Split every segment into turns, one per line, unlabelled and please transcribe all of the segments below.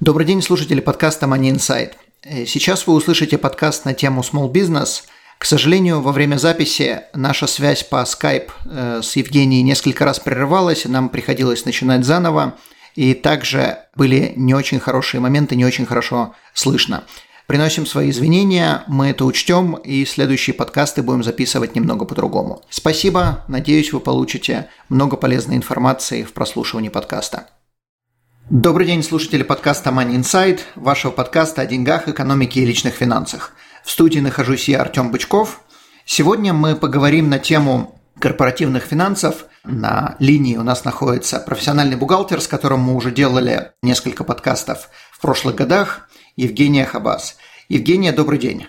Добрый день, слушатели подкаста Money Insight. Э, сейчас вы услышите подкаст на тему Small Business. К сожалению, во время записи наша связь по Skype э, с Евгенией несколько раз прерывалась, нам приходилось начинать заново, и также были не очень хорошие моменты, не очень хорошо слышно. Приносим свои извинения, мы это учтем, и следующие подкасты будем записывать немного по-другому. Спасибо, надеюсь, вы получите много полезной информации в прослушивании подкаста. Добрый день, слушатели подкаста Money Insight, вашего подкаста о деньгах, экономике и личных финансах. В студии нахожусь я, Артем Бычков. Сегодня мы поговорим на тему корпоративных финансов. На линии у нас находится профессиональный бухгалтер, с которым мы уже делали несколько подкастов в прошлых годах, Евгения Хабас. Евгения, добрый день.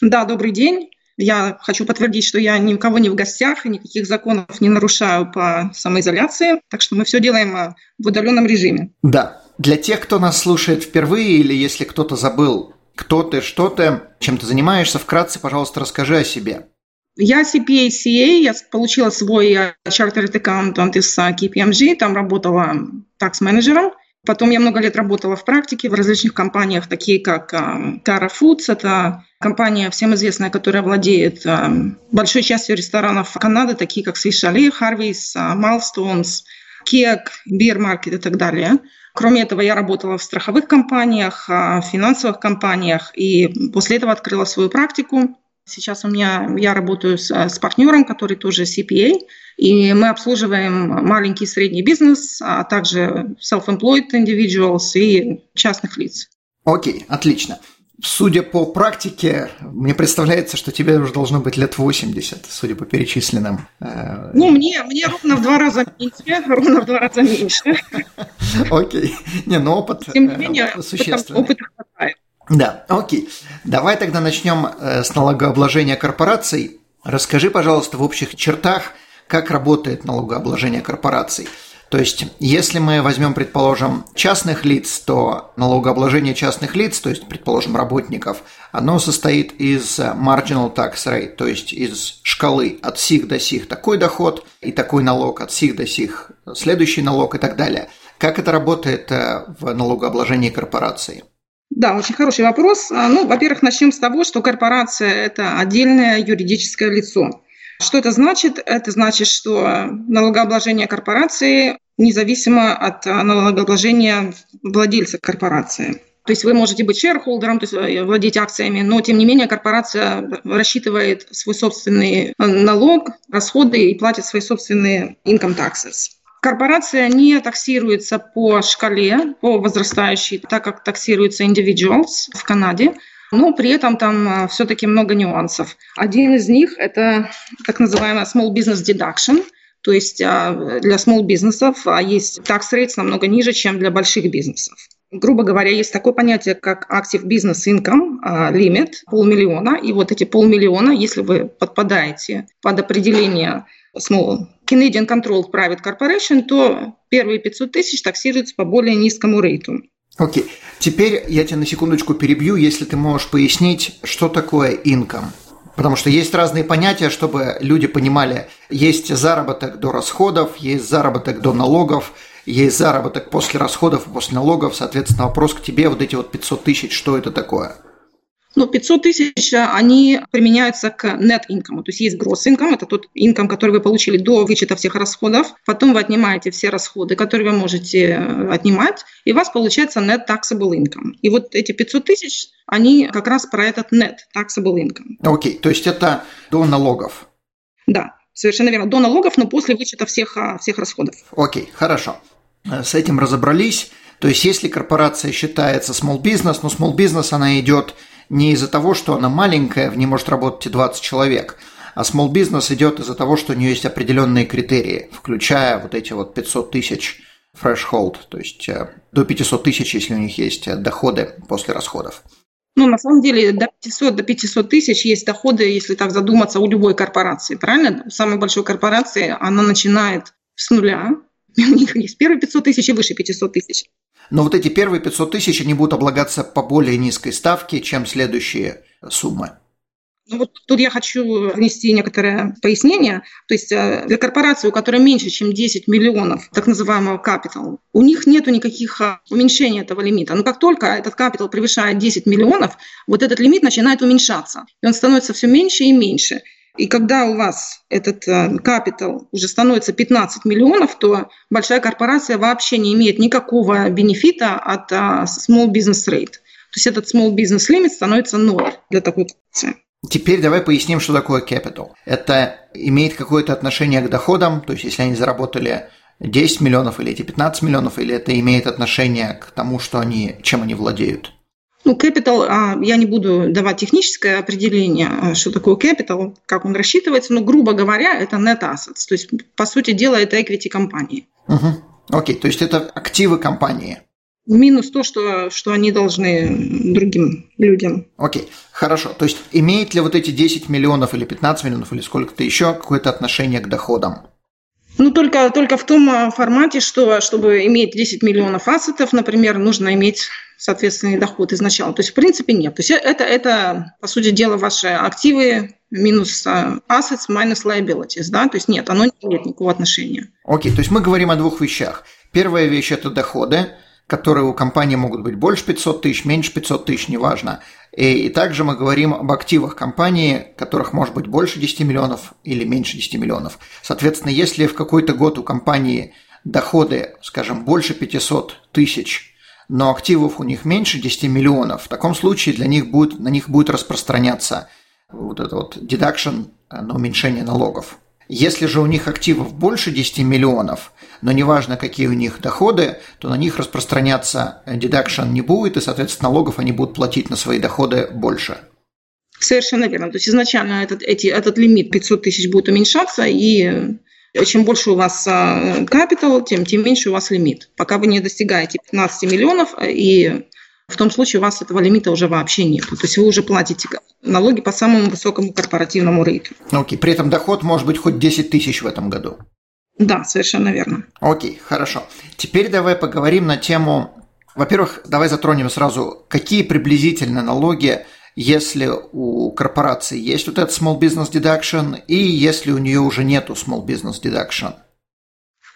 Да, добрый день. Я хочу подтвердить, что я никого не в гостях и никаких законов не нарушаю по самоизоляции, так что мы все делаем э, в удаленном режиме.
Да. Для тех, кто нас слушает впервые или если кто-то забыл, кто ты, что ты, чем ты занимаешься, вкратце, пожалуйста, расскажи о себе.
Я CPA, CA, я получила свой Chartered Accountant из KPMG, там работала такс-менеджером. Потом я много лет работала в практике в различных компаниях, такие как Cara Foods, это компания всем известная, которая владеет большой частью ресторанов Канады, такие как Swiss Chalet, Harvey's, Milestones, Кек, Beer Market и так далее. Кроме этого, я работала в страховых компаниях, в финансовых компаниях, и после этого открыла свою практику. Сейчас у меня я работаю с, с партнером, который тоже CPA, и мы обслуживаем маленький и средний бизнес, а также self-employed individuals и частных лиц.
Окей, отлично. Судя по практике, мне представляется, что тебе уже должно быть лет 80, судя по перечисленным.
Э, ну, мне, мне ровно в два раза меньше, ровно в два раза меньше.
Окей. Не, ну опыт Тем не менее, э, существенный. Опыта хватает. Да, окей. Давай тогда начнем э, с налогообложения корпораций. Расскажи, пожалуйста, в общих чертах, как работает налогообложение корпораций. То есть, если мы возьмем, предположим, частных лиц, то налогообложение частных лиц, то есть, предположим, работников, оно состоит из marginal tax rate, то есть из шкалы от сих до сих такой доход и такой налог, от сих до сих следующий налог и так далее. Как это работает э, в налогообложении корпорации?
Да, очень хороший вопрос. А, ну, во-первых, начнем с того, что корпорация – это отдельное юридическое лицо. Что это значит? Это значит, что налогообложение корпорации независимо от налогообложения владельца корпорации. То есть вы можете быть шерхолдером, то есть э, владеть акциями, но тем не менее корпорация рассчитывает свой собственный налог, расходы и платит свои собственные income taxes. Корпорация не таксируется по шкале, по возрастающей, так как таксируется individuals в Канаде. Но при этом там э, все-таки много нюансов. Один из них – это так называемая small business deduction, то есть а, для small бизнесов а, есть tax rates намного ниже, чем для больших бизнесов. Грубо говоря, есть такое понятие, как active business income limit, а, полмиллиона. И вот эти полмиллиона, если вы подпадаете под определение small Canadian Controlled Private Corporation, то первые 500 тысяч таксируются по более низкому рейту.
Окей. Okay. Теперь я тебя на секундочку перебью, если ты можешь пояснить, что такое income. Потому что есть разные понятия, чтобы люди понимали, есть заработок до расходов, есть заработок до налогов, есть заработок после расходов после налогов. Соответственно, вопрос к тебе, вот эти вот 500 тысяч, что это такое?
Ну, 500 тысяч, они применяются к net income. То есть есть gross income, это тот income, который вы получили до вычета всех расходов. Потом вы отнимаете все расходы, которые вы можете э, отнимать, и у вас получается net taxable income. И вот эти 500 тысяч, они как раз про этот net taxable income.
Окей, okay, то есть это до налогов?
Да, совершенно верно. До налогов, но после вычета всех, а, всех расходов.
Окей, okay, хорошо. Э, с этим разобрались. То есть, если корпорация считается small business, но small business, она идет не из-за того, что она маленькая, в ней может работать и 20 человек, а small business идет из-за того, что у нее есть определенные критерии, включая вот эти вот 500 тысяч threshold, то есть э, до 500 тысяч, если у них есть э, доходы после расходов.
Ну, на самом деле, до 500, до 500 тысяч есть доходы, если так задуматься, у любой корпорации, правильно? У самой большой корпорации она начинает с нуля. У них есть первые 500 тысяч и выше 500 тысяч.
Но вот эти первые 500 тысяч, они будут облагаться по более низкой ставке, чем следующие суммы.
Ну вот тут я хочу внести некоторое пояснение. То есть э, для корпорации, у которой меньше, чем 10 миллионов так называемого capital, у них нет никаких э, уменьшений этого лимита. Но как только этот capital превышает 10 миллионов, вот этот лимит начинает уменьшаться. И он становится все меньше и меньше. И когда у вас этот капитал уже становится 15 миллионов, то большая корпорация вообще не имеет никакого бенефита от э, small business rate. То есть этот small business limit становится ноль для такой корпорации.
Теперь давай поясним, что такое capital. Это имеет какое-то отношение к доходам, то есть если они заработали 10 миллионов или эти 15 миллионов, или это имеет отношение к тому, что они, чем они владеют?
Ну, capital, а, я не буду давать техническое определение, а, что такое capital, как он рассчитывается, но, грубо говоря, это net assets, то есть, по сути дела, это equity компании.
Угу. Окей, то есть это активы компании.
Минус то, что, что они должны другим людям.
Окей, хорошо. То есть имеет ли вот эти 10 миллионов или 15 миллионов или сколько-то еще какое-то отношение к доходам?
Ну, только, только в том а, формате, что чтобы иметь 10 миллионов ассетов, например, нужно иметь соответственный доход изначально. То есть, в принципе, нет. То есть это, это по сути дела, ваши активы минус assets minus liabilities, да, то есть нет, оно не имеет никакого отношения.
Окей, то есть мы говорим о двух вещах. Первая вещь – это доходы, которые у компании могут быть больше 500 тысяч, меньше 500 тысяч, неважно. И, также мы говорим об активах компании, которых может быть больше 10 миллионов или меньше 10 миллионов. Соответственно, если в какой-то год у компании доходы, скажем, больше 500 тысяч, но активов у них меньше 10 миллионов, в таком случае для них будет, на них будет распространяться вот это вот deduction на уменьшение налогов. Если же у них активов больше 10 миллионов, но неважно, какие у них доходы, то на них распространяться deduction не будет, и, соответственно, налогов они будут платить на свои доходы больше.
Совершенно верно. То есть изначально этот, эти, этот лимит 500 тысяч будет уменьшаться, и чем больше у вас капитал, тем, тем меньше у вас лимит. Пока вы не достигаете 15 миллионов, и в том случае у вас этого лимита уже вообще нет. То есть вы уже платите налоги по самому высокому корпоративному рейту.
Окей, okay. при этом доход может быть хоть 10 тысяч в этом году.
Да, совершенно верно.
Окей, okay, хорошо. Теперь давай поговорим на тему... Во-первых, давай затронем сразу, какие приблизительно налоги, если у корпорации есть вот этот small business deduction, и если у нее уже нету small business deduction –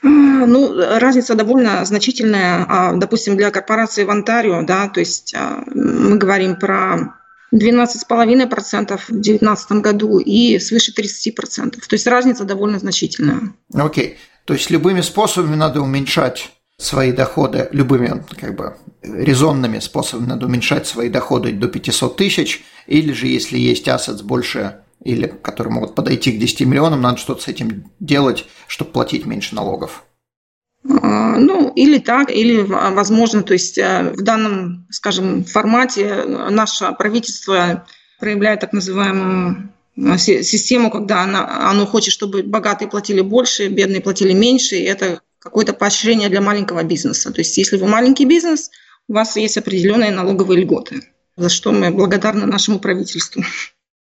ну, разница довольно значительная. А, допустим, для корпорации в Онтарио, да, то есть а, мы говорим про 12,5% в 2019 году и свыше 30%. То есть разница довольно значительная.
Окей. Okay. То есть любыми способами надо уменьшать свои доходы, любыми как бы резонными способами надо уменьшать свои доходы до 500 тысяч, или же если есть ассетс больше или которые могут подойти к 10 миллионам, надо что-то с этим делать, чтобы платить меньше налогов.
А, ну, или так, или, возможно, то есть э, в данном, скажем, формате наше правительство проявляет так называемую э, систему, когда она, оно хочет, чтобы богатые платили больше, бедные платили меньше, и это какое-то поощрение для маленького бизнеса. То есть если вы маленький бизнес, у вас есть определенные налоговые льготы, за что мы благодарны нашему правительству.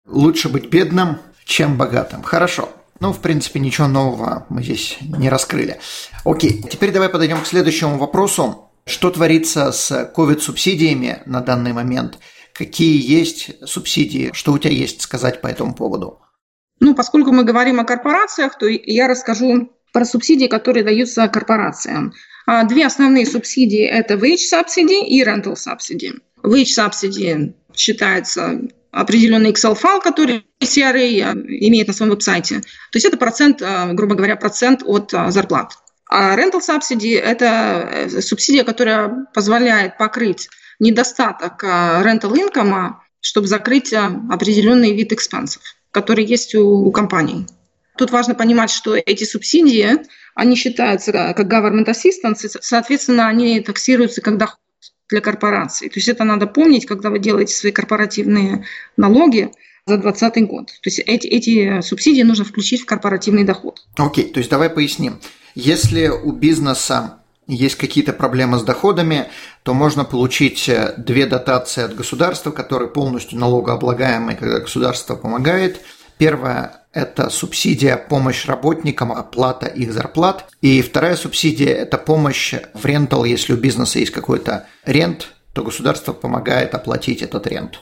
Лучше быть бедным, чем богатым. Хорошо. Ну, в принципе, ничего нового мы здесь не раскрыли. Окей, теперь давай подойдем к следующему вопросу. Что творится с COVID-субсидиями на данный момент? Какие есть субсидии? Что у тебя есть сказать по этому поводу?
Ну, поскольку мы говорим о корпорациях, то я расскажу про субсидии, которые даются корпорациям. А, две основные субсидии – это wage subsidy и rental subsidy. Wage subsidy считается определенный Excel-файл, который CRA имеет на своем веб-сайте. То есть это процент, э, грубо говоря, процент от э, зарплат. А rental subsidy – это э, субсидия, которая позволяет покрыть недостаток rental income, чтобы закрыть определенный вид экспансов, который есть у компаний. Тут важно понимать, что эти субсидии, они считаются как government assistance, соответственно, они таксируются как доход для корпораций. То есть это надо помнить, когда вы делаете свои корпоративные налоги за 2020 год. То есть эти, эти субсидии нужно включить в корпоративный доход.
Окей, okay, то есть давай поясним. Если у бизнеса есть какие-то проблемы с доходами, то можно получить э, две дотации от государства, которые полностью налогооблагаемые, когда государство помогает. Первая – это субсидия помощь работникам, оплата их зарплат. И вторая субсидия – это помощь в рентал, если у бизнеса есть какой-то рент, то государство помогает оплатить этот рент.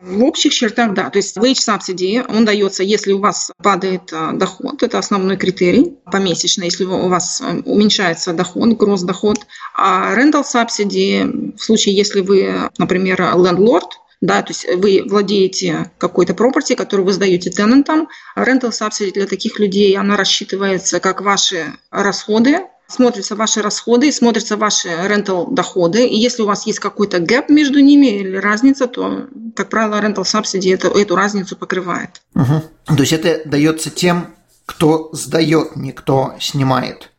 В общих чертах, да. То есть wage subsidy, он дается, если у вас падает а, доход, это основной критерий помесячно, если у вас а, уменьшается доход, гроз доход. А rental subsidy, в случае, если вы, например, landlord, да, то есть вы владеете какой-то property, который вы сдаете тенантам. Rental subsidy для таких людей, она рассчитывается как ваши расходы смотрятся ваши расходы, смотрятся ваши rental доходы. И если у вас есть какой-то гэп между ними или разница, то, как правило, rental subsidy это, эту разницу покрывает.
Угу. То есть это дается тем, кто сдает, не кто снимает.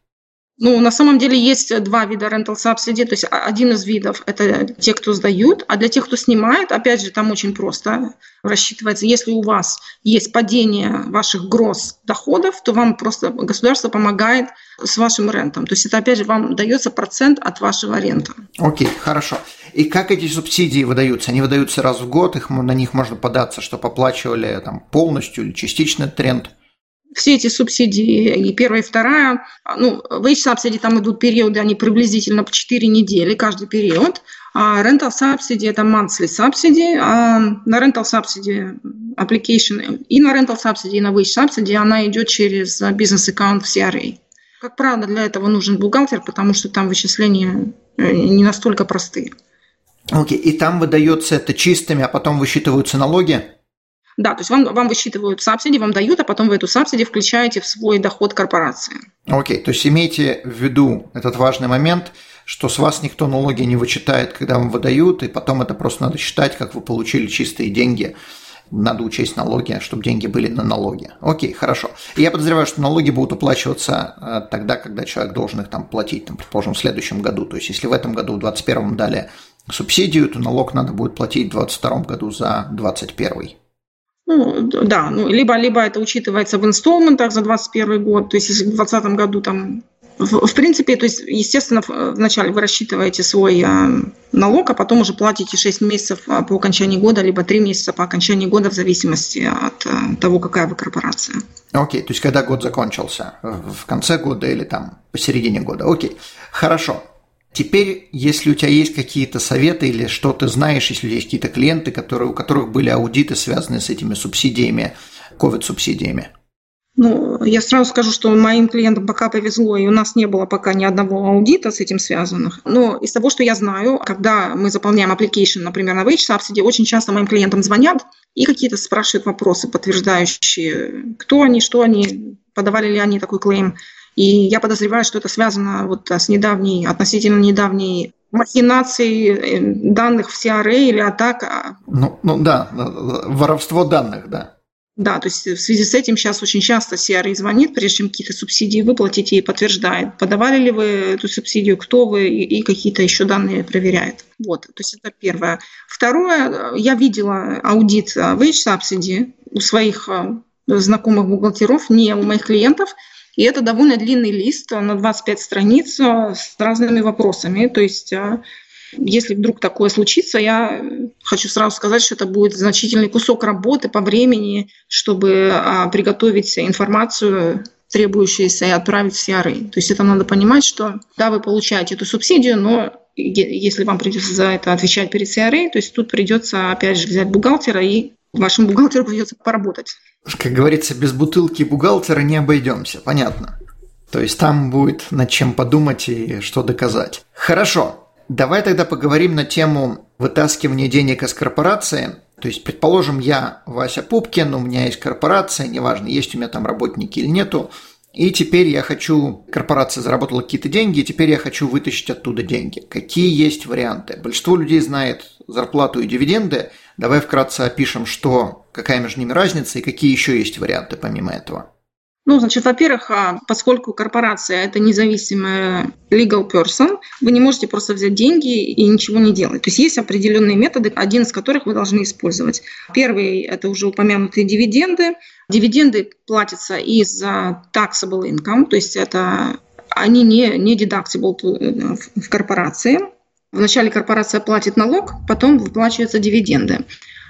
Ну, на самом деле есть два вида rental subsidy, то есть один из видов – это те, кто сдают, а для тех, кто снимает, опять же, там очень просто рассчитывается. Если у вас есть падение ваших гроз доходов, то вам просто государство помогает с вашим рентом. То есть это, опять же, вам дается процент от вашего рента.
Окей, okay, хорошо. И как эти субсидии выдаются? Они выдаются раз в год, их, на них можно податься, что оплачивали там, полностью или частично тренд –
все эти субсидии, и первая, и вторая, ну, wage там идут периоды, они приблизительно по 4 недели, каждый период. А rental subsidy – это monthly subsidy. А на rental subsidy application и на rental subsidy, и на wage subsidy она идет через бизнес-аккаунт в CRA. Как правило, для этого нужен бухгалтер, потому что там вычисления э, не настолько простые.
Окей, okay. и там выдается это чистыми, а потом высчитываются налоги?
Да, то есть вам, вам высчитывают субсидии, вам дают, а потом вы эту субсидии включаете в свой доход корпорации.
Окей, то есть имейте в виду этот важный момент, что с вас никто налоги не вычитает, когда вам выдают, и потом это просто надо считать, как вы получили чистые деньги. Надо учесть налоги, чтобы деньги были на налоги. Окей, хорошо. Я подозреваю, что налоги будут уплачиваться э, тогда, когда человек должен их там платить, там, предположим, в следующем году. То есть, если в этом году, в 2021 дали субсидию, то налог надо будет платить в 2022 году за 2021.
Ну, да, ну, либо, либо это учитывается в инсталментах за 2021 год, то есть если в 2020 году там в, в принципе, то есть, естественно, вначале вы рассчитываете свой а, налог, а потом уже платите 6 месяцев а, по окончании года, либо 3 месяца по окончании года, в зависимости от а, того, какая вы корпорация.
Окей, то есть когда год закончился, в конце года или там посередине года. Окей, хорошо. Теперь, если у тебя есть какие-то советы или что ты знаешь, если есть какие-то клиенты, которые, у которых были аудиты, связанные с этими субсидиями, COVID-субсидиями?
Ну, я сразу скажу, что моим клиентам пока повезло, и у нас не было пока ни одного аудита с этим связанных. Но из того, что я знаю, когда мы заполняем application, например, на Wage Subsidy, очень часто моим клиентам звонят и какие-то спрашивают вопросы, подтверждающие, кто они, что они, подавали ли они такой клейм. И я подозреваю, что это связано вот с недавней, относительно недавней махинацией э, данных в CRA или атака.
Ну, ну да, воровство данных, да.
Да, то есть в связи с этим сейчас очень часто CRA звонит, прежде чем какие-то субсидии выплатить и подтверждает, подавали ли вы эту субсидию, кто вы и, и какие-то еще данные проверяет. Вот, то есть это первое. Второе, я видела аудит wage subsidy у своих э, знакомых бухгалтеров, не у моих клиентов, и это довольно длинный лист на 25 страниц э, с разными вопросами. То есть э, если вдруг такое случится, я хочу сразу сказать, что это будет значительный кусок работы по времени, чтобы э, приготовить информацию требующуюся и отправить в CRA. То есть это надо понимать, что да, вы получаете эту субсидию, но если вам придется за это отвечать перед CRA, то есть тут придется опять же взять бухгалтера и вашему бухгалтеру придется поработать.
Как говорится, без бутылки бухгалтера не обойдемся, понятно. То есть там будет над чем подумать и что доказать. Хорошо, давай тогда поговорим на тему вытаскивания денег из корпорации. То есть, предположим, я Вася Пупкин, у меня есть корпорация, неважно, есть у меня там работники или нету, и теперь я хочу, корпорация заработала какие-то деньги, и теперь я хочу вытащить оттуда деньги. Какие есть варианты? Большинство людей знает зарплату и дивиденды. Давай вкратце опишем, что, какая между ними разница и какие еще есть варианты помимо этого.
Ну, значит, во-первых, а, поскольку корпорация – это независимая legal person, вы не можете просто взять деньги и ничего не делать. То есть есть определенные методы, один из которых вы должны использовать. Первый – это уже упомянутые дивиденды. Дивиденды платятся из taxable income, то есть это они не, не deductible в корпорации. Вначале корпорация платит налог, потом выплачиваются дивиденды.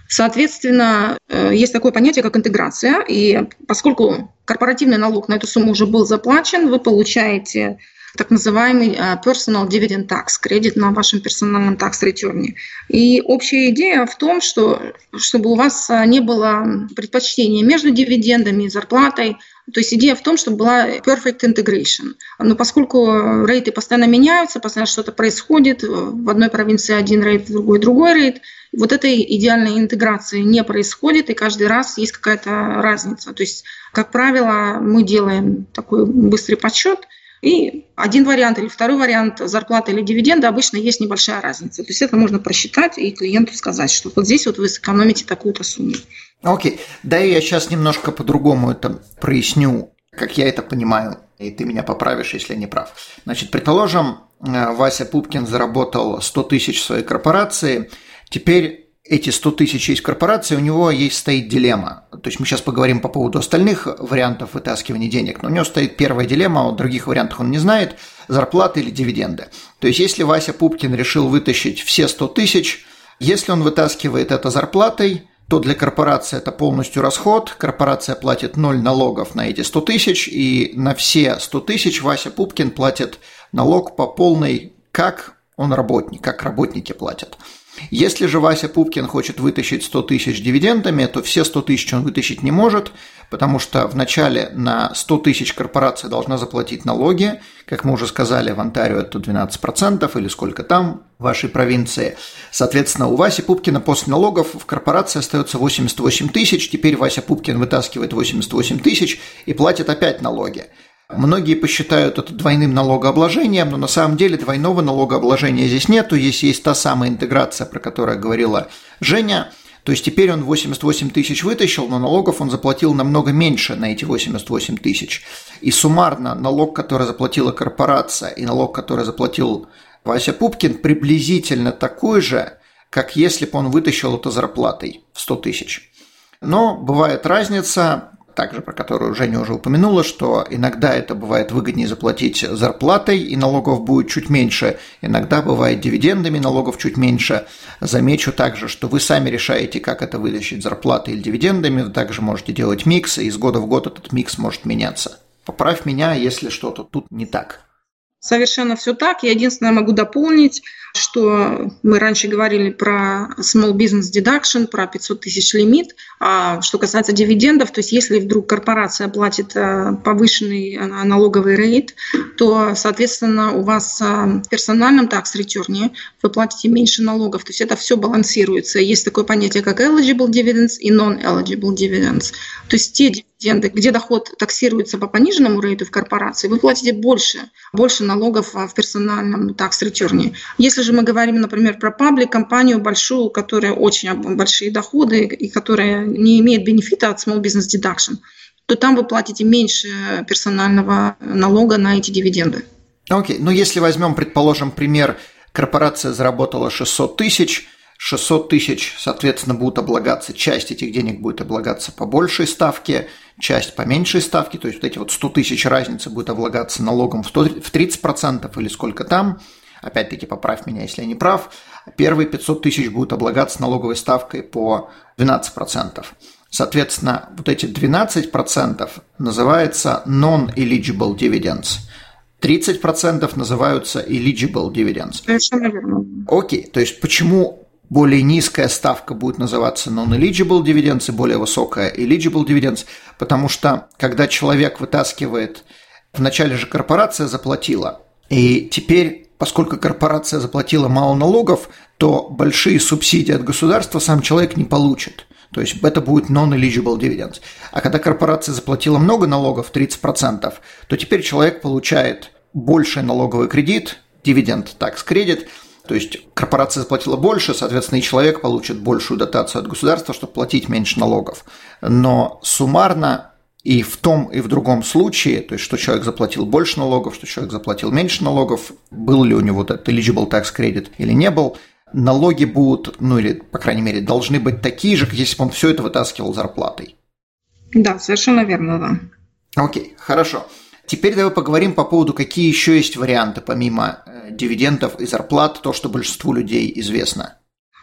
Соответственно, э, есть такое понятие, как интеграция, и поскольку корпоративный налог на эту сумму уже был заплачен, вы получаете так называемый э, personal dividend tax, кредит на вашем персональном tax return. И общая идея в том, что чтобы у вас э, не было предпочтения между дивидендами и зарплатой, то есть идея в том, чтобы была perfect integration. Но поскольку рейты постоянно меняются, постоянно что-то происходит, в одной провинции один рейт, в другой другой рейт, вот этой идеальной интеграции не происходит, и каждый раз есть какая-то разница. То есть, как правило, мы делаем такой быстрый подсчет, и один вариант или второй вариант зарплаты или дивиденда обычно есть небольшая разница. То есть это можно просчитать и клиенту сказать, что вот здесь вот вы сэкономите такую-то сумму.
Окей, да я сейчас немножко по-другому это проясню, как я это понимаю, и ты меня поправишь, если я не прав. Значит, предположим, э, Вася Пупкин заработал 100 тысяч в своей корпорации – Теперь эти 100 тысяч есть корпорации, у него есть стоит дилемма. То есть мы сейчас поговорим по поводу остальных вариантов вытаскивания денег, но у него стоит первая дилемма, а о других вариантах он не знает, зарплаты или дивиденды. То есть если Вася Пупкин решил вытащить все 100 тысяч, если он вытаскивает это зарплатой, то для корпорации это полностью расход, корпорация платит 0 налогов на эти 100 тысяч, и на все 100 тысяч Вася Пупкин платит налог по полной, как он работник, как работники платят. Если же Вася Пупкин хочет вытащить 100 тысяч дивидендами, то все 100 тысяч он вытащить не может, потому что вначале на 100 тысяч корпорация должна заплатить налоги, как мы уже сказали, в Онтарио это 12% или сколько там в вашей провинции. Соответственно, у Васи Пупкина после налогов в корпорации остается 88 тысяч, теперь Вася Пупкин вытаскивает 88 тысяч и платит опять налоги. Многие посчитают это двойным налогообложением, но на самом деле двойного налогообложения здесь нету. Здесь есть та самая интеграция, про которую говорила Женя. То есть теперь он 88 тысяч вытащил, но налогов он заплатил намного меньше на эти 88 тысяч. И суммарно налог, который заплатила корпорация, и налог, который заплатил Вася Пупкин, приблизительно такой же, как если бы он вытащил это зарплатой в 100 тысяч. Но бывает разница, также про которую Женя уже упомянула, что иногда это бывает выгоднее заплатить зарплатой, и налогов будет чуть меньше, иногда бывает дивидендами, налогов чуть меньше. Замечу также, что вы сами решаете, как это вытащить, зарплатой или дивидендами, вы также можете делать микс, и из года в год этот микс может меняться. Поправь меня, если что-то тут не так.
Совершенно все так. Я единственное могу дополнить, что мы раньше говорили про small business deduction, про 500 тысяч лимит. А что касается дивидендов, то есть если вдруг корпорация платит э, повышенный э, налоговый рейд, то, соответственно, у вас э, в персональном return вы платите меньше налогов. То есть это все балансируется. Есть такое понятие, как eligible dividends и non-eligible dividends. То есть те дивиденды, где доход таксируется по пониженному рейту в корпорации, вы платите больше, больше налогов в персональном tax-return. Если же мы говорим, например, про паблик, компанию большую, у которой очень большие доходы и которая не имеет бенефита от small business deduction, то там вы платите меньше персонального налога на эти дивиденды.
Окей, okay. ну если возьмем, предположим, пример, корпорация заработала 600 тысяч, 600 тысяч, соответственно, будут облагаться, часть этих денег будет облагаться по большей ставке, часть по меньшей ставке, то есть вот эти вот 100 тысяч разницы будет облагаться налогом в 30% или сколько там, опять-таки поправь меня, если я не прав, первые 500 тысяч будут облагаться налоговой ставкой по 12%. Соответственно, вот эти 12% называется non-eligible dividends. 30% называются eligible dividends.
Совершенно верно.
Окей, то есть почему более низкая ставка будет называться non-eligible dividends и более высокая eligible dividends, потому что когда человек вытаскивает, вначале же корпорация заплатила, и теперь, поскольку корпорация заплатила мало налогов, то большие субсидии от государства сам человек не получит. То есть это будет non-eligible dividends. А когда корпорация заплатила много налогов, 30%, то теперь человек получает больший налоговый кредит, дивиденд, такс кредит, то есть корпорация заплатила больше, соответственно, и человек получит большую дотацию от государства, чтобы платить меньше налогов. Но суммарно и в том, и в другом случае, то есть что человек заплатил больше налогов, что человек заплатил меньше налогов, был ли у него этот eligible tax credit или не был, налоги будут, ну или, по крайней мере, должны быть такие же, как если бы он все это вытаскивал зарплатой.
Да, совершенно верно, да.
Окей, хорошо. Теперь давай поговорим по поводу, какие еще есть варианты, помимо э, дивидендов и зарплат, то, что большинству людей известно.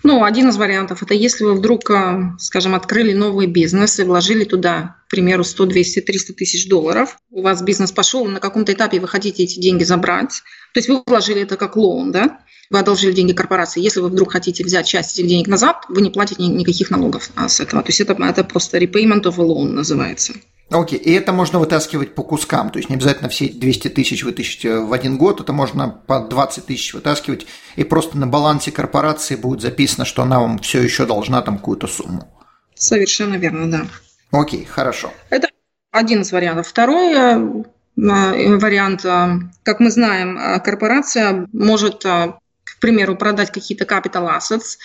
Ну, один из вариантов – это если вы вдруг, э, скажем, открыли новый бизнес и вложили туда, к примеру, 100, 200, 300 тысяч долларов, у вас бизнес пошел, на каком-то этапе вы хотите эти деньги забрать, то есть вы вложили это как лоун, да, вы одолжили деньги корпорации. Если вы вдруг хотите взять часть этих денег назад, вы не платите никаких налогов а, с этого. То есть это, это просто repayment of a loan называется.
Окей, и это можно вытаскивать по кускам, то есть не обязательно все 200 тысяч вытащить э, в один год, это можно по 20 тысяч вытаскивать, и просто на балансе корпорации будет записано, что она вам все еще должна там какую-то сумму.
Совершенно верно, да.
Окей, хорошо.
Это один из вариантов. Второй э, э, вариант, как мы знаем, корпорация может, к примеру, продать какие-то capital assets,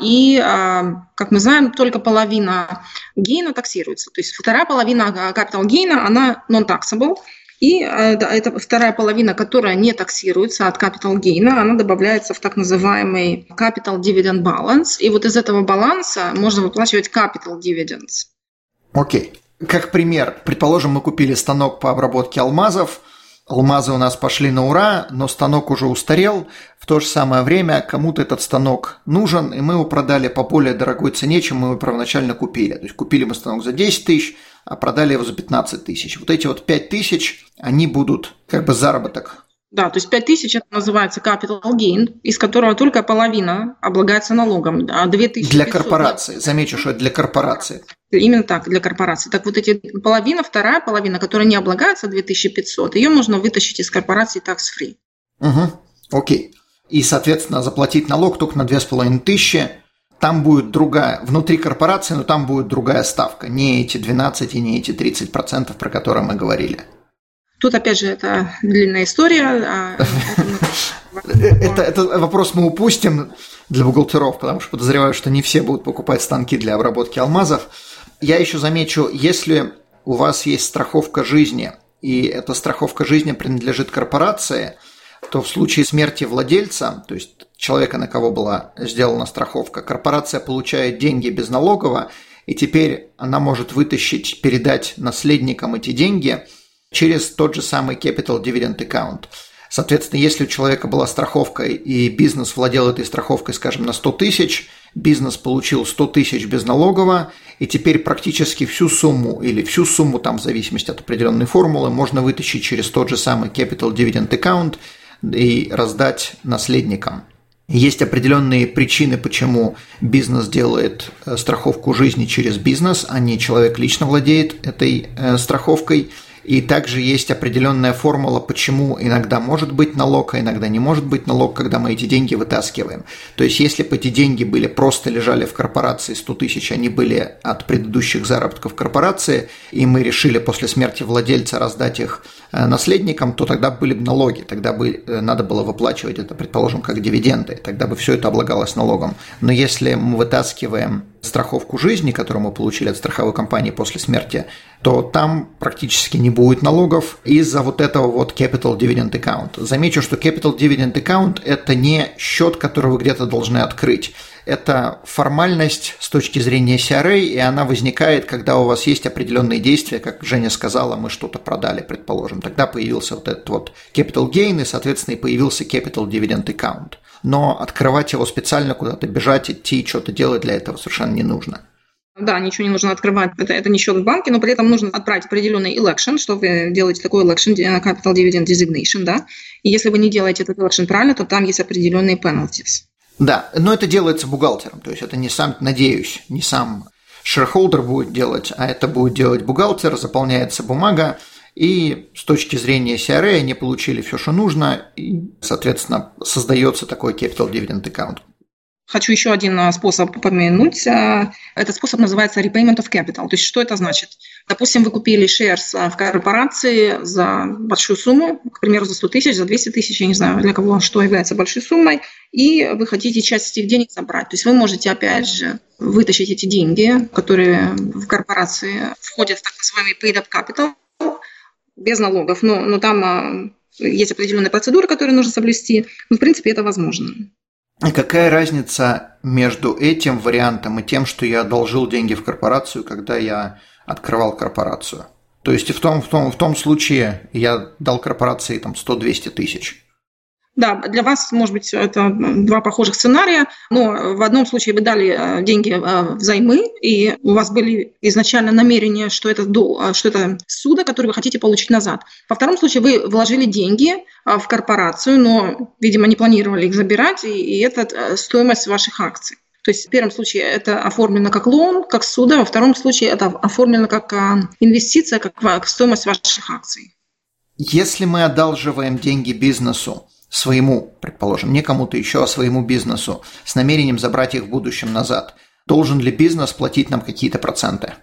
и, а, как мы знаем, только половина гейна таксируется. То есть вторая половина capital гейна, она non-taxable, и а, эта вторая половина, которая не таксируется от capital gain, она добавляется в так называемый capital dividend balance. И вот из этого баланса можно выплачивать capital dividends.
Окей. Okay. Как пример, предположим, мы купили станок по обработке алмазов – Алмазы у нас пошли на ура, но станок уже устарел. В то же самое время кому-то этот станок нужен, и мы его продали по более дорогой цене, чем мы его первоначально купили. То есть купили мы станок за 10 тысяч, а продали его за 15 тысяч. Вот эти вот 5 тысяч, они будут как бы заработок
да, то есть 5 тысяч это называется capital gain, из которого только половина облагается налогом, а 2500...
Для корпорации, замечу, что это для корпорации.
Именно так, для корпорации. Так вот эти половина, вторая половина, которая не облагается 2500, ее можно вытащить из корпорации tax-free.
Угу, окей. И, соответственно, заплатить налог только на 2500, там будет другая, внутри корпорации, но там будет другая ставка, не эти 12 и не эти 30%, про которые мы говорили.
Тут, опять же, это длинная история. А,
это, это вопрос мы упустим для бухгалтеров, потому что подозреваю, что не все будут покупать станки для обработки алмазов. Я еще замечу, если у вас есть страховка жизни, и эта страховка жизни принадлежит корпорации, то в случае смерти владельца, то есть человека, на кого была сделана страховка, корпорация получает деньги безналогово, и теперь она может вытащить, передать наследникам эти деньги – через тот же самый Capital Dividend Account. Соответственно, если у человека была страховка и бизнес владел этой страховкой, скажем, на 100 тысяч, бизнес получил 100 тысяч безналогово, и теперь практически всю сумму или всю сумму, там в зависимости от определенной формулы, можно вытащить через тот же самый Capital Dividend Account и раздать наследникам. Есть определенные причины, почему бизнес делает э, страховку жизни через бизнес, а не человек лично владеет этой э, страховкой – и также есть определенная формула, почему иногда может быть налог, а иногда не может быть налог, когда мы эти деньги вытаскиваем. То есть, если бы эти деньги были просто лежали в корпорации 100 тысяч, они были от предыдущих заработков корпорации, и мы решили после смерти владельца раздать их э, наследникам, то тогда были бы налоги, тогда бы э, надо было выплачивать это, предположим, как дивиденды, тогда бы все это облагалось налогом. Но если мы вытаскиваем страховку жизни, которую мы получили от страховой компании после смерти, то там практически не будет налогов из-за вот этого вот Capital Dividend Account. Замечу, что Capital Dividend Account – это не счет, который вы где-то должны открыть. Это формальность с точки зрения CRA, и она возникает, когда у вас есть определенные действия, как Женя сказала, мы что-то продали, предположим. Тогда появился вот этот вот Capital Gain, и, соответственно, и появился Capital Dividend Account но открывать его специально куда-то бежать, идти, что-то делать для этого совершенно не нужно.
Да, ничего не нужно открывать. Это, это не счет в банке, но при этом нужно отправить определенный election, что вы делаете такой election, capital dividend designation, да. И если вы не делаете этот election правильно, то там есть определенные penalties.
Да, но это делается бухгалтером, то есть это не сам, надеюсь, не сам shareholder будет делать, а это будет делать бухгалтер, заполняется бумага, и с точки зрения CRA они получили все, что нужно, и, соответственно, создается такой Capital Dividend Account.
Хочу еще один а, способ упомянуть. А, этот способ называется repayment of capital. То есть что это значит? Допустим, вы купили shares а, в корпорации за большую сумму, к примеру, за 100 тысяч, за 200 тысяч, я не знаю, для кого что является большой суммой, и вы хотите часть этих денег забрать. То есть вы можете, опять же, вытащить эти деньги, которые в корпорации входят в так называемый paid up capital, без налогов, но, но там есть определенные процедуры, которые нужно соблюсти. Но, в принципе, это возможно.
И какая разница между этим вариантом и тем, что я одолжил деньги в корпорацию, когда я открывал корпорацию? То есть в том, в том, в том случае я дал корпорации там 100-200 тысяч.
Да, для вас, может быть, это два похожих сценария, но в одном случае вы дали э, деньги э, взаймы, и у вас были изначально намерения, что это, до, что это суда, который вы хотите получить назад. Во втором случае вы вложили деньги в корпорацию, но, видимо, не планировали их забирать, и это стоимость ваших акций. То есть в первом случае это оформлено как лон, как суда, во втором случае это оформлено как инвестиция, как стоимость ваших акций.
Если мы одалживаем деньги бизнесу, своему, предположим, не кому-то еще, а своему бизнесу, с намерением забрать их в будущем назад, должен ли бизнес платить нам какие-то проценты?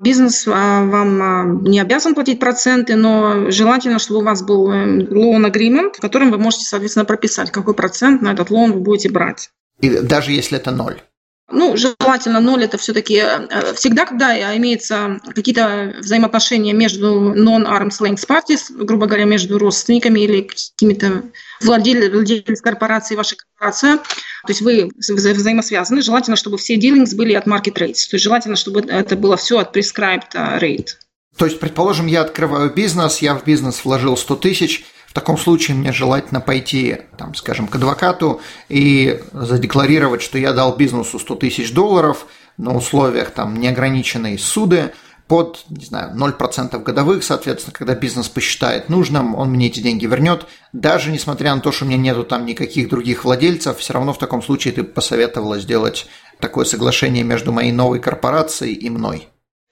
Бизнес а, вам а, не обязан платить проценты, но желательно, чтобы у вас был loan agreement, в котором вы можете, соответственно, прописать, какой процент на этот лон вы будете брать.
И даже если это ноль.
Ну, желательно ноль это все-таки э, всегда, когда имеются какие-то взаимоотношения между non-arm's length parties, грубо говоря, между родственниками или какими-то владельцами корпорации, вашей корпорации, то есть вы вза взаимосвязаны, желательно, чтобы все dealings были от market rates, то есть желательно, чтобы это было все от prescribed э, rate.
То есть, предположим, я открываю бизнес, я в бизнес вложил 100 тысяч, в таком случае мне желательно пойти, там, скажем, к адвокату и задекларировать, что я дал бизнесу 100 тысяч долларов на условиях там, неограниченной суды под, не знаю, 0% годовых, соответственно, когда бизнес посчитает нужным, он мне эти деньги вернет. Даже несмотря на то, что у меня нету там никаких других владельцев, все равно в таком случае ты посоветовала сделать такое соглашение между моей новой корпорацией и мной.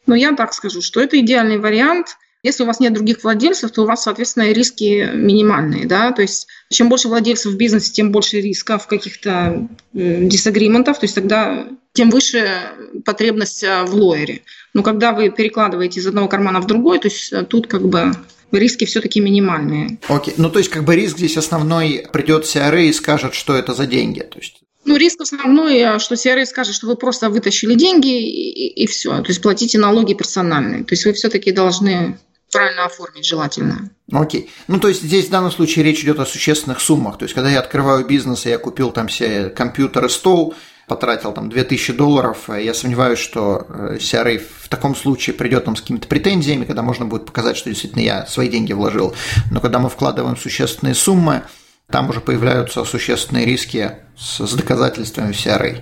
Ну, я так скажу, что это идеальный вариант – если у вас нет других владельцев, то у вас, соответственно, риски минимальные. Да? То есть чем больше владельцев в бизнесе, тем больше рисков каких-то дисагриментов, то есть тогда тем выше потребность э, в лоере. Но когда вы перекладываете из одного кармана в другой, то есть э, тут как бы риски все-таки минимальные.
Окей, okay. ну то есть как бы риск здесь основной придет CRA и скажет, что это за деньги, то есть
ну, риск основной, э, что CRA скажет, что вы просто вытащили деньги и, и, и все. То есть платите налоги персональные. То есть вы все-таки должны правильно оформить желательно.
Окей. Ну, то есть здесь в данном случае речь идет о существенных суммах. То есть, когда я открываю бизнес, и я купил там все компьютер и стол, потратил там 2000 долларов, э, я сомневаюсь, что CRA э, в таком случае придет нам с какими-то претензиями, когда можно будет показать, что действительно я свои деньги вложил. Но когда мы вкладываем существенные суммы, там уже появляются существенные риски с, с доказательствами CRA.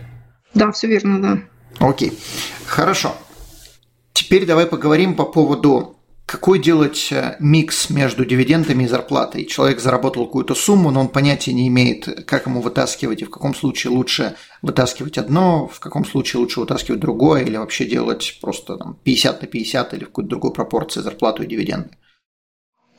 Да, все верно,
да. Окей. Хорошо. Теперь давай поговорим по поводу какой делать э, микс между дивидендами и зарплатой? Человек заработал какую-то сумму, но он понятия не имеет, как ему вытаскивать и в каком случае лучше вытаскивать одно, в каком случае лучше вытаскивать другое, или вообще делать просто там, 50 на 50 или в какой-то другой пропорции зарплату и дивиденды.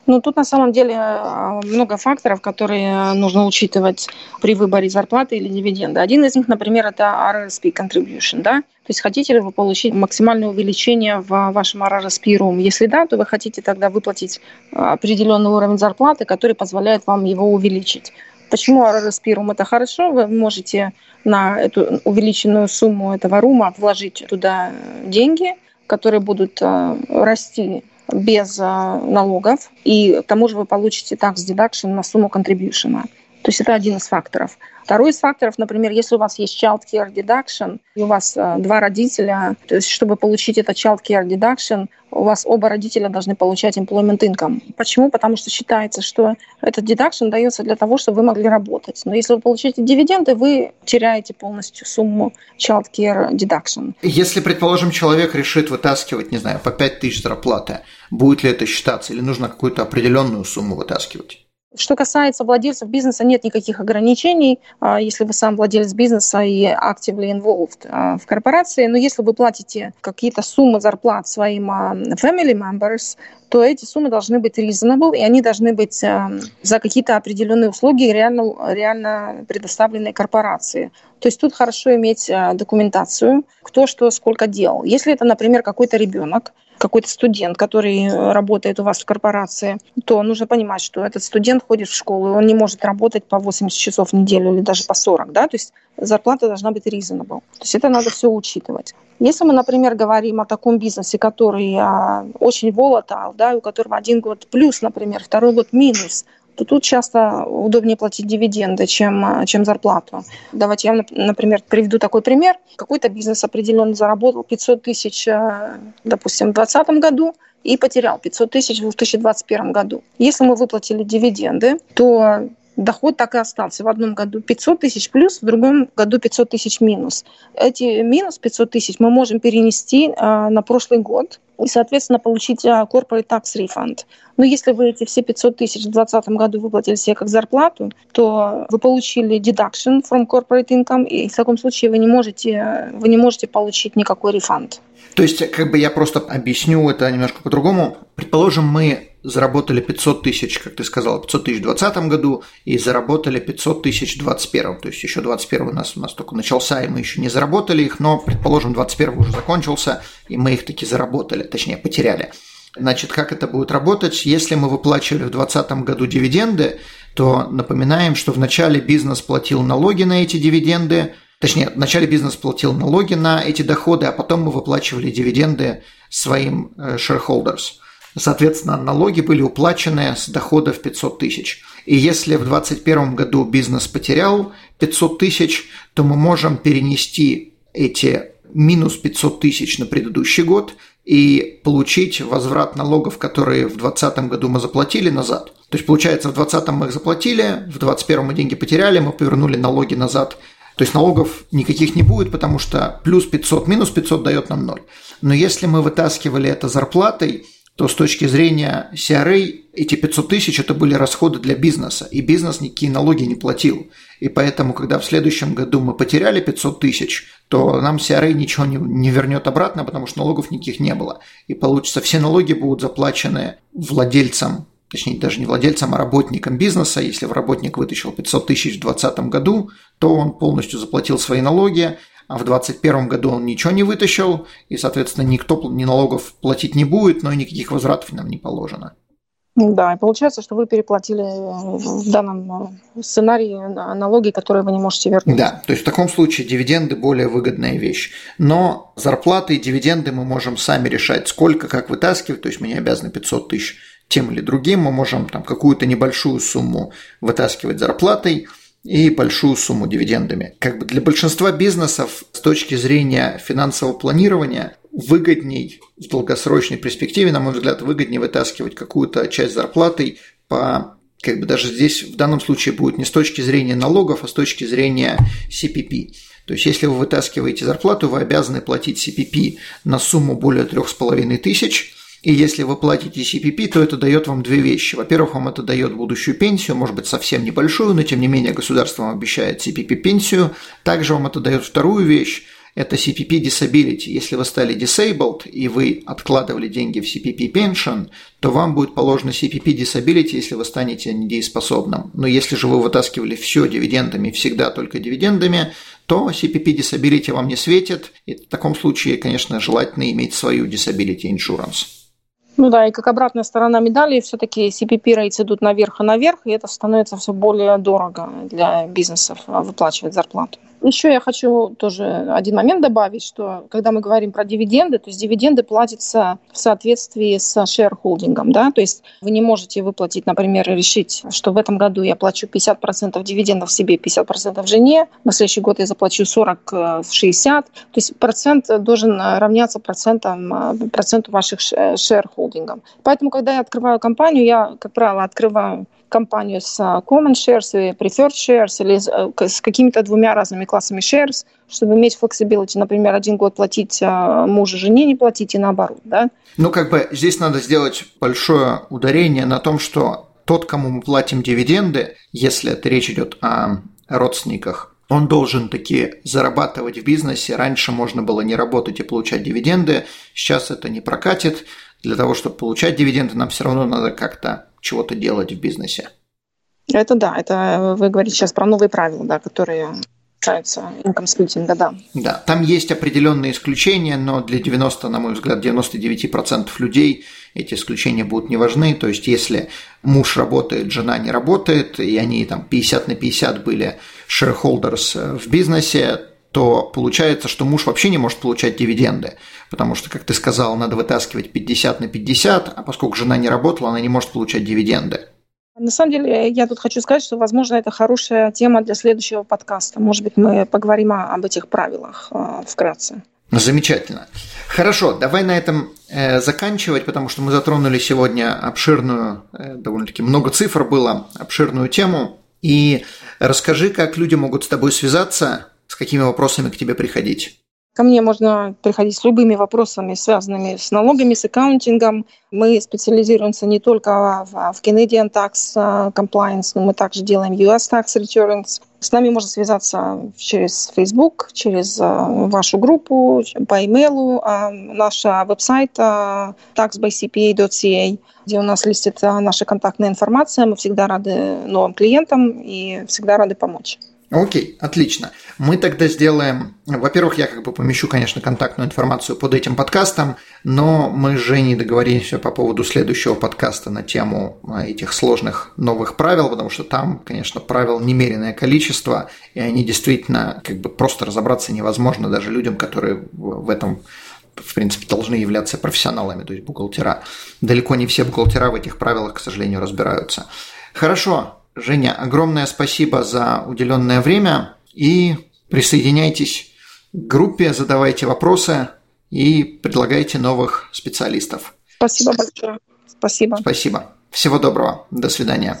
Ну, тут на самом деле а, много факторов, которые нужно учитывать при выборе зарплаты или дивиденда. Один из них, например, это RRSP contribution. Да? То есть хотите ли вы получить максимальное увеличение в вашем RRSP room? Если да, то вы хотите тогда выплатить определенный уровень зарплаты, который позволяет вам его увеличить. Почему RRSP room это хорошо? Вы можете на эту увеличенную сумму этого рума вложить туда деньги, которые будут расти без а, налогов, и к тому же вы получите tax deduction на сумму contribution. То есть это один из факторов. Второй из факторов, например, если у вас есть child care deduction, и у вас э, два родителя, то есть чтобы получить это child care deduction, у вас оба родителя должны получать employment income. Почему? Потому что считается, что этот deduction дается для того, чтобы вы могли работать. Но если вы получаете дивиденды, вы теряете полностью сумму child care deduction.
Если, предположим, человек решит вытаскивать, не знаю, по 5 тысяч зарплаты, будет ли это считаться или нужно какую-то определенную сумму вытаскивать?
Что касается владельцев бизнеса, нет никаких ограничений, а, если вы сам владелец бизнеса и actively involved а, в корпорации. Но если вы платите какие-то суммы зарплат своим а, family members, то эти суммы должны быть reasonable, и они должны быть за какие-то определенные услуги реально, реально предоставленные корпорации. То есть тут хорошо иметь документацию, кто что сколько делал. Если это, например, какой-то ребенок, какой-то студент, который э, работает у вас в корпорации, то нужно понимать, что этот студент ходит в школу, и он не может работать по 80 часов в неделю или даже по 40, да, то есть зарплата должна быть reasonable. То есть это надо все учитывать. Если мы, например, говорим о таком бизнесе, который а, очень volatile, да, у которого один год плюс, например, второй год минус, то тут часто удобнее платить дивиденды, чем, а, чем зарплату. Давайте я, например, приведу такой пример. Какой-то бизнес определенно заработал 500 тысяч, а, допустим, в 2020 году, и потерял 500 тысяч в 2021 году. Если мы выплатили дивиденды, то доход так и остался. В одном году 500 тысяч плюс, в другом году 500 тысяч минус. Эти минус 500 тысяч мы можем перенести а, на прошлый год и, соответственно, получить а, corporate tax refund. Но если вы эти все 500 тысяч в 2020 году выплатили себе как зарплату, то вы получили deduction from corporate income, и в таком случае вы не можете, вы не можете получить никакой рефанд.
То есть, как бы я просто объясню это немножко по-другому. Предположим, мы заработали 500 тысяч, как ты сказал, 500 тысяч в 2020 году и заработали 500 тысяч в 2021. То есть еще 2021 у нас, у нас только начался, и мы еще не заработали их, но, предположим, 2021 уже закончился, и мы их таки заработали, точнее, потеряли. Значит, как это будет работать? Если мы выплачивали в 2020 году дивиденды, то напоминаем, что вначале бизнес платил налоги на эти дивиденды, точнее, вначале бизнес платил налоги на эти доходы, а потом мы выплачивали дивиденды своим э, shareholders – Соответственно, налоги были уплачены с дохода в 500 тысяч. И если в 2021 году бизнес потерял 500 тысяч, то мы можем перенести эти минус 500 тысяч на предыдущий год и получить возврат налогов, которые в 2020 году мы заплатили назад. То есть, получается, в 2020 мы их заплатили, в 2021 мы деньги потеряли, мы повернули налоги назад. То есть налогов никаких не будет, потому что плюс 500, минус 500 дает нам 0. Но если мы вытаскивали это зарплатой, то с точки зрения CRA эти 500 тысяч это были расходы для бизнеса, и бизнес никакие налоги не платил. И поэтому, когда в следующем году мы потеряли 500 тысяч, то нам CRA ничего не, не вернет обратно, потому что налогов никаких не было. И получится, все налоги будут заплачены владельцам точнее даже не владельцам, а работникам бизнеса. Если работник вытащил 500 тысяч в 2020 году, то он полностью заплатил свои налоги, а в 2021 году он ничего не вытащил, и, соответственно, никто ни налогов платить не будет, но и никаких возвратов нам не положено.
Да, и получается, что вы переплатили э, в данном э, сценарии налоги, которые вы не можете вернуть.
Да, то есть в таком случае дивиденды более выгодная вещь. Но зарплаты и дивиденды мы можем сами решать, сколько, как вытаскивать, то есть мы не обязаны 500 тысяч тем или другим, мы можем там какую-то небольшую сумму вытаскивать зарплатой – и большую сумму дивидендами. Как бы для большинства бизнесов с точки зрения финансового планирования выгодней в долгосрочной перспективе, на мой взгляд, выгоднее вытаскивать какую-то часть зарплаты по как бы даже здесь в данном случае будет не с точки зрения налогов, а с точки зрения CPP. То есть, если вы вытаскиваете зарплату, вы обязаны платить CPP на сумму более 3,5 тысяч – и если вы платите CPP, то это дает вам две вещи. Во-первых, вам это дает будущую пенсию, может быть, совсем небольшую, но тем не менее государство вам обещает CPP пенсию. Также вам это дает вторую вещь, это CPP Disability. Если вы стали disabled и вы откладывали деньги в CPP Pension, то вам будет положено CPP Disability, если вы станете недееспособным. Но если же вы вытаскивали все дивидендами, всегда только дивидендами, то CPP Disability вам не светит. И в таком случае, конечно, желательно иметь свою Disability Insurance.
Ну да, и как обратная сторона медали, все-таки CPP рейтс идут наверх и наверх, и это становится все более дорого для бизнесов а, выплачивать зарплату. Еще я хочу тоже один момент добавить, что когда мы говорим про дивиденды, то есть дивиденды платятся в соответствии с шерхолдингом, да, то есть вы не можете выплатить, например, решить, что в этом году я плачу 50% дивидендов себе, 50% жене, на следующий год я заплачу 40 в 60, то есть процент должен равняться процентам, проценту ваших шерхолдингов. Поэтому, когда я открываю компанию, я, как правило, открываю компанию с common shares и preferred shares или э, с какими-то двумя разными классами shares, чтобы иметь flexibility, например, один год платить а, мужу, жене не платить и наоборот, да?
Ну, как бы здесь надо сделать большое ударение на том, что тот, кому мы платим дивиденды, если это речь идет о родственниках, он должен таки зарабатывать в бизнесе. Раньше можно было не работать и получать дивиденды, сейчас это не прокатит. Для того, чтобы получать дивиденды, нам все равно надо как-то чего-то делать в бизнесе.
Это да, это вы говорите сейчас про новые правила, да, которые касаются income сплитинга, да.
Да, там есть определенные исключения, но для 90, на мой взгляд, 99% людей эти исключения будут не важны. То есть, если муж работает, жена не работает, и они там 50 на 50 были shareholders в бизнесе, то получается, что муж вообще не может получать дивиденды, потому что, как ты сказал, надо вытаскивать 50 на 50, а поскольку жена не работала, она не может получать дивиденды.
На самом деле, я тут хочу сказать, что, возможно, это хорошая тема для следующего подкаста. Может быть, мы поговорим об этих правилах э, вкратце.
Замечательно. Хорошо, давай на этом э, заканчивать, потому что мы затронули сегодня обширную, э, довольно-таки много цифр было, обширную тему. И расскажи, как люди могут с тобой связаться, с какими вопросами к тебе приходить.
Ко мне можно приходить с любыми вопросами, связанными с налогами, с аккаунтингом. Мы специализируемся не только в, Canadian Tax э, Compliance, но мы также делаем US Tax Returns. С нами можно связаться через Facebook, через э, вашу группу, по имейлу. А наш веб-сайт taxbycpa.ca, где у нас листит наша контактная информация. Мы всегда рады новым клиентам и всегда рады помочь.
Окей, отлично. Мы тогда сделаем... Во-первых, я как бы помещу, конечно, контактную информацию под этим подкастом, но мы с Женей договорились по поводу следующего подкаста на тему а, этих сложных новых правил, потому что там, конечно, правил немеренное количество, и они действительно как бы просто разобраться невозможно даже людям, которые в этом в принципе, должны являться профессионалами, то есть бухгалтера. Далеко не все бухгалтера в этих правилах, к сожалению, разбираются. Хорошо, Женя, огромное спасибо за уделенное время и присоединяйтесь к группе, задавайте вопросы и предлагайте новых специалистов.
Спасибо большое. Спасибо.
Спасибо. Всего доброго. До свидания.